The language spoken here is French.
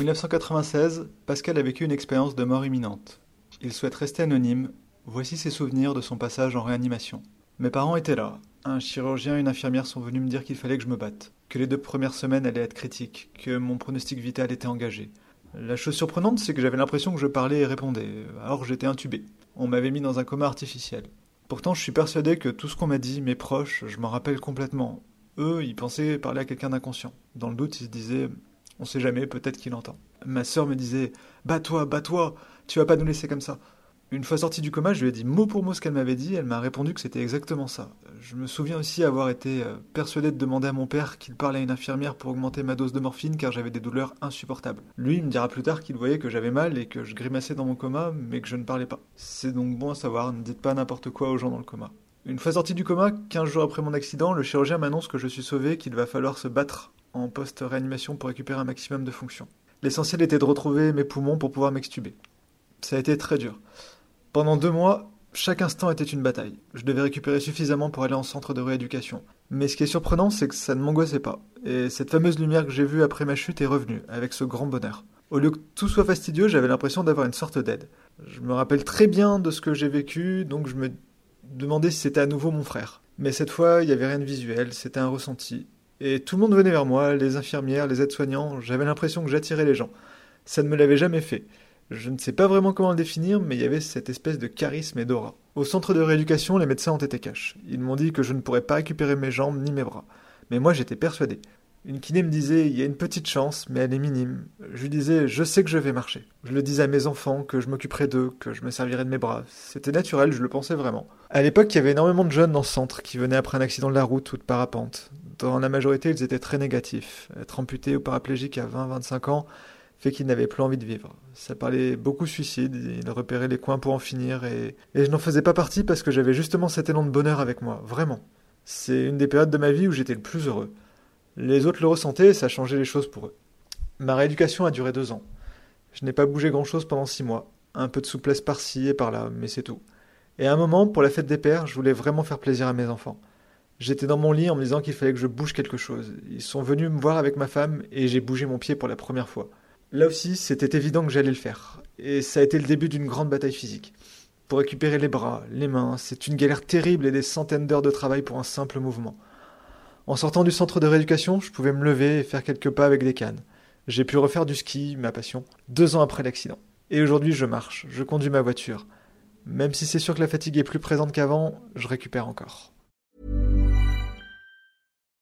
1996, Pascal a vécu une expérience de mort imminente. Il souhaite rester anonyme. Voici ses souvenirs de son passage en réanimation. Mes parents étaient là. Un chirurgien et une infirmière sont venus me dire qu'il fallait que je me batte, que les deux premières semaines allaient être critiques, que mon pronostic vital était engagé. La chose surprenante, c'est que j'avais l'impression que je parlais et répondais, alors j'étais intubé. On m'avait mis dans un coma artificiel. Pourtant, je suis persuadé que tout ce qu'on m'a dit, mes proches, je m'en rappelle complètement. Eux, ils pensaient parler à quelqu'un d'inconscient. Dans le doute, ils se disaient on sait jamais, peut-être qu'il entend. Ma sœur me disait Bats-toi, bats-toi, tu vas pas nous laisser comme ça. Une fois sortie du coma, je lui ai dit mot pour mot ce qu'elle m'avait dit, elle m'a répondu que c'était exactement ça. Je me souviens aussi avoir été euh, persuadé de demander à mon père qu'il parle à une infirmière pour augmenter ma dose de morphine car j'avais des douleurs insupportables. Lui, il me dira plus tard qu'il voyait que j'avais mal et que je grimaçais dans mon coma, mais que je ne parlais pas. C'est donc bon à savoir, ne dites pas n'importe quoi aux gens dans le coma. Une fois sorti du coma, 15 jours après mon accident, le chirurgien m'annonce que je suis sauvé, qu'il va falloir se battre en post-réanimation pour récupérer un maximum de fonctions. L'essentiel était de retrouver mes poumons pour pouvoir m'extuber. Ça a été très dur. Pendant deux mois, chaque instant était une bataille. Je devais récupérer suffisamment pour aller en centre de rééducation. Mais ce qui est surprenant, c'est que ça ne m'angoissait pas. Et cette fameuse lumière que j'ai vue après ma chute est revenue, avec ce grand bonheur. Au lieu que tout soit fastidieux, j'avais l'impression d'avoir une sorte d'aide. Je me rappelle très bien de ce que j'ai vécu, donc je me demandais si c'était à nouveau mon frère. Mais cette fois, il n'y avait rien de visuel, c'était un ressenti. Et tout le monde venait vers moi, les infirmières, les aides-soignants, j'avais l'impression que j'attirais les gens. Ça ne me l'avait jamais fait. Je ne sais pas vraiment comment le définir, mais il y avait cette espèce de charisme et d'aura. Au centre de rééducation, les médecins ont été cash. Ils m'ont dit que je ne pourrais pas récupérer mes jambes ni mes bras. Mais moi j'étais persuadé. Une kiné me disait il y a une petite chance, mais elle est minime. Je lui disais je sais que je vais marcher. Je le disais à mes enfants que je m'occuperai d'eux, que je me servirais de mes bras. C'était naturel, je le pensais vraiment. À l'époque, il y avait énormément de jeunes dans ce centre qui venaient après un accident de la route ou de parapente. Dans la majorité, ils étaient très négatifs. Être amputé ou paraplégique à 20-25 ans fait qu'ils n'avaient plus envie de vivre. Ça parlait beaucoup suicide, ils repéraient les coins pour en finir, et, et je n'en faisais pas partie parce que j'avais justement cet élan de bonheur avec moi, vraiment. C'est une des périodes de ma vie où j'étais le plus heureux. Les autres le ressentaient et ça changeait les choses pour eux. Ma rééducation a duré deux ans. Je n'ai pas bougé grand-chose pendant six mois. Un peu de souplesse par-ci et par-là, mais c'est tout. Et à un moment, pour la fête des pères, je voulais vraiment faire plaisir à mes enfants. J'étais dans mon lit en me disant qu'il fallait que je bouge quelque chose. Ils sont venus me voir avec ma femme et j'ai bougé mon pied pour la première fois. Là aussi, c'était évident que j'allais le faire. Et ça a été le début d'une grande bataille physique. Pour récupérer les bras, les mains, c'est une galère terrible et des centaines d'heures de travail pour un simple mouvement. En sortant du centre de rééducation, je pouvais me lever et faire quelques pas avec des cannes. J'ai pu refaire du ski, ma passion, deux ans après l'accident. Et aujourd'hui, je marche, je conduis ma voiture. Même si c'est sûr que la fatigue est plus présente qu'avant, je récupère encore.